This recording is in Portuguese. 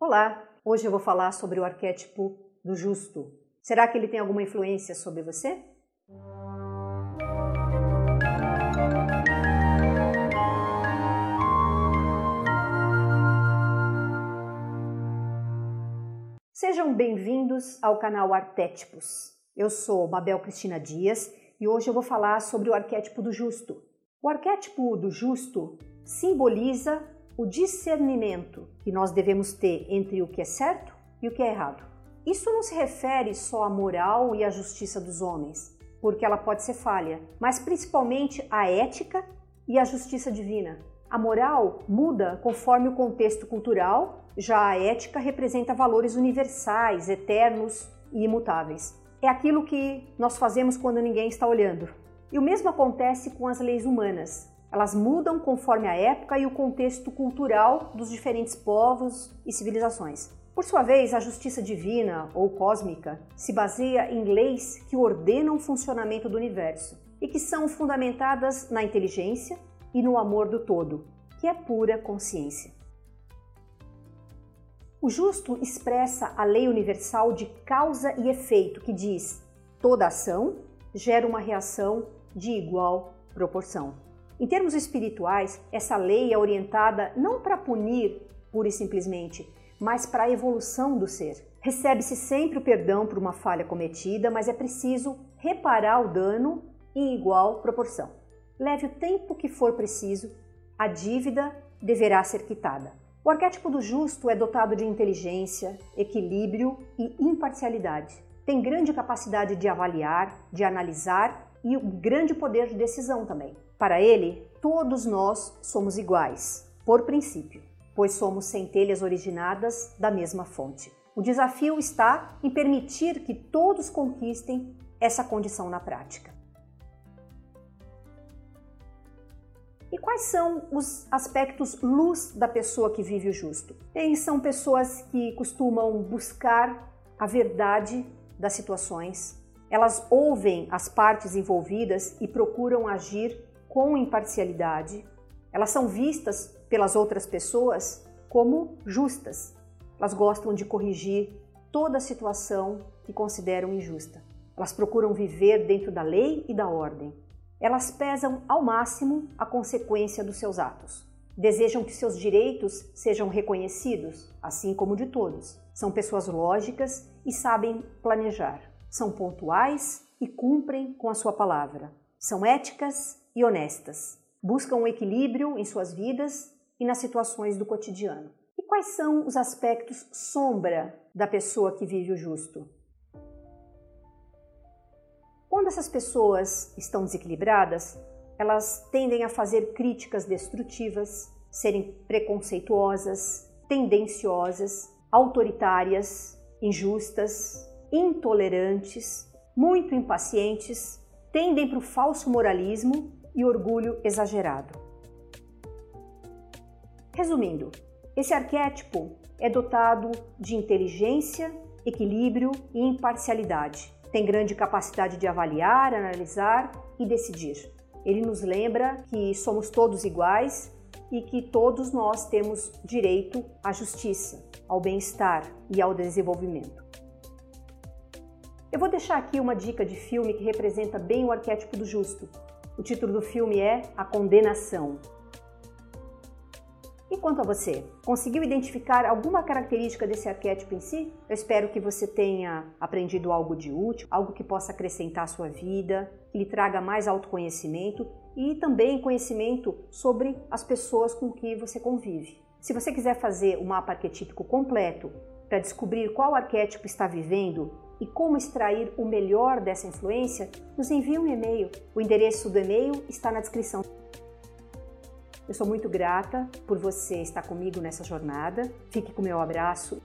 Olá! Hoje eu vou falar sobre o arquétipo do justo. Será que ele tem alguma influência sobre você? Sejam bem-vindos ao canal Arquétipos. Eu sou Mabel Cristina Dias e hoje eu vou falar sobre o arquétipo do justo. O arquétipo do justo simboliza o discernimento que nós devemos ter entre o que é certo e o que é errado. Isso não se refere só à moral e à justiça dos homens, porque ela pode ser falha, mas principalmente à ética e à justiça divina. A moral muda conforme o contexto cultural, já a ética representa valores universais, eternos e imutáveis. É aquilo que nós fazemos quando ninguém está olhando. E o mesmo acontece com as leis humanas. Elas mudam conforme a época e o contexto cultural dos diferentes povos e civilizações. Por sua vez, a justiça divina ou cósmica se baseia em leis que ordenam o funcionamento do universo e que são fundamentadas na inteligência e no amor do todo, que é pura consciência. O justo expressa a lei universal de causa e efeito, que diz: toda ação gera uma reação de igual proporção. Em termos espirituais, essa lei é orientada não para punir pura e simplesmente, mas para a evolução do ser. Recebe-se sempre o perdão por uma falha cometida, mas é preciso reparar o dano em igual proporção. Leve o tempo que for preciso, a dívida deverá ser quitada. O arquétipo do justo é dotado de inteligência, equilíbrio e imparcialidade. Tem grande capacidade de avaliar, de analisar e um grande poder de decisão também. Para ele, todos nós somos iguais, por princípio, pois somos centelhas originadas da mesma fonte. O desafio está em permitir que todos conquistem essa condição na prática. E quais são os aspectos luz da pessoa que vive o justo? Eles são pessoas que costumam buscar a verdade das situações, elas ouvem as partes envolvidas e procuram agir com imparcialidade. Elas são vistas pelas outras pessoas como justas. Elas gostam de corrigir toda situação que consideram injusta. Elas procuram viver dentro da lei e da ordem. Elas pesam ao máximo a consequência dos seus atos. Desejam que seus direitos sejam reconhecidos, assim como de todos. São pessoas lógicas e sabem planejar. São pontuais e cumprem com a sua palavra. São éticas e honestas. Buscam um equilíbrio em suas vidas e nas situações do cotidiano. E quais são os aspectos sombra da pessoa que vive o justo? Quando essas pessoas estão desequilibradas, elas tendem a fazer críticas destrutivas, serem preconceituosas, tendenciosas, autoritárias, injustas, intolerantes, muito impacientes, tendem para o falso moralismo e orgulho exagerado. Resumindo, esse arquétipo é dotado de inteligência, equilíbrio e imparcialidade. Tem grande capacidade de avaliar, analisar e decidir. Ele nos lembra que somos todos iguais e que todos nós temos direito à justiça, ao bem-estar e ao desenvolvimento. Eu vou deixar aqui uma dica de filme que representa bem o arquétipo do justo, o título do filme é A Condenação. E quanto a você? Conseguiu identificar alguma característica desse arquétipo em si? Eu espero que você tenha aprendido algo de útil, algo que possa acrescentar à sua vida, que lhe traga mais autoconhecimento e também conhecimento sobre as pessoas com que você convive. Se você quiser fazer o mapa arquetípico completo para descobrir qual arquétipo está vivendo e como extrair o melhor dessa influência, nos envie um e-mail. O endereço do e-mail está na descrição. Eu sou muito grata por você estar comigo nessa jornada. Fique com meu abraço